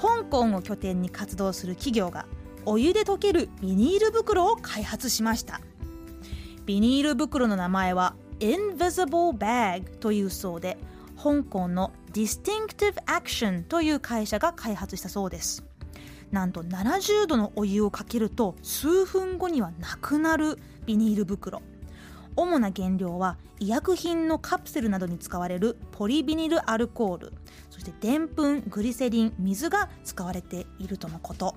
香港を拠点に活動する企業がお湯で溶けるビニール袋を開発しました。ビニール袋の名前は Invisible Bag というそうで香港の Distinctive Action という会社が開発したそうですなんと70度のお湯をかけると数分後にはなくなるビニール袋主な原料は医薬品のカプセルなどに使われるポリビニルアルコールそしてでんぷんグリセリン水が使われているとのこと。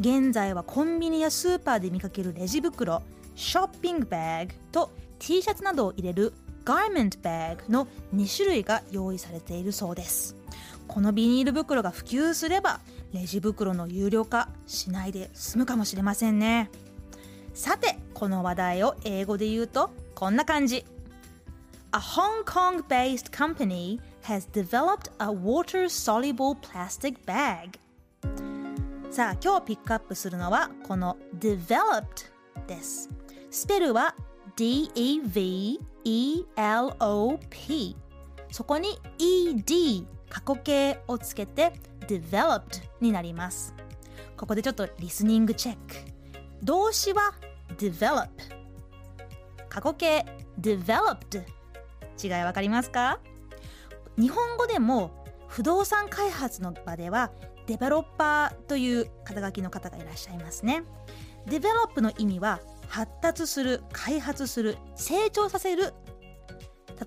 現在はコンビニやスーパーで見かけるレジ袋ショッピングバッグと T シャツなどを入れるガーメントバッグの2種類が用意されているそうです。このビニール袋が普及すればレジ袋の有料化しないで済むかもしれませんね。さてこの話題を英語で言うとこんな感じ A Hong Kong based company has developed a water soluble plastic bag さあ今日ピックアップするのはこの developed ですスペルは D-E-V-E-L-O-P そこに ED 過去形をつけて developed になりますここでちょっとリスニングチェック動詞は develop. 過去形 developed. 違いわかりますか？日本語でも不動産開発の場ではデベロッパーという肩書きの方がいらっしゃいますね。デベロップの意味は発達する開発する成長させる。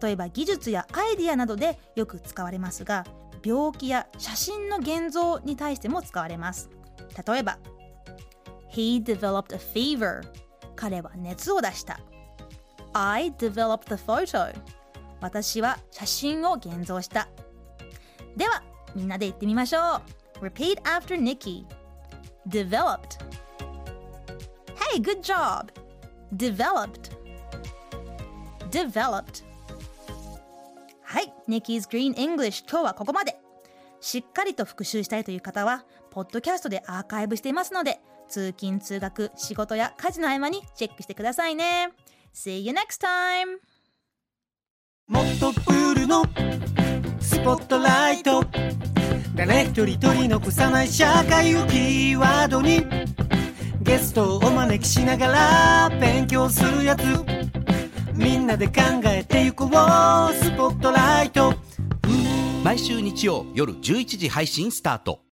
例えば技術やアイディアなどでよく使われますが病気や写真の現像に対しても使われます。例えば He developed a fever. 彼は熱を出した I developed the photo 私は写真を現像したではみんなで言ってみましょう Repeat after Nikki Developed Hey, good job! Developed. Developed. はい、Nikki's Green English 今日はここまで。しっかりと復習したいという方は、ポッドキャストでアーカイブしていますので、通勤・通学、仕事や家事の合間にチェックしてくださいね。See you next time! もっとプールのスポットライト。誰一人取り残さない社会をキーワードに。ゲストをお招きしながら勉強するやつ。みんなで考えてゆこうスポットライト。毎週日曜夜11時配信スタート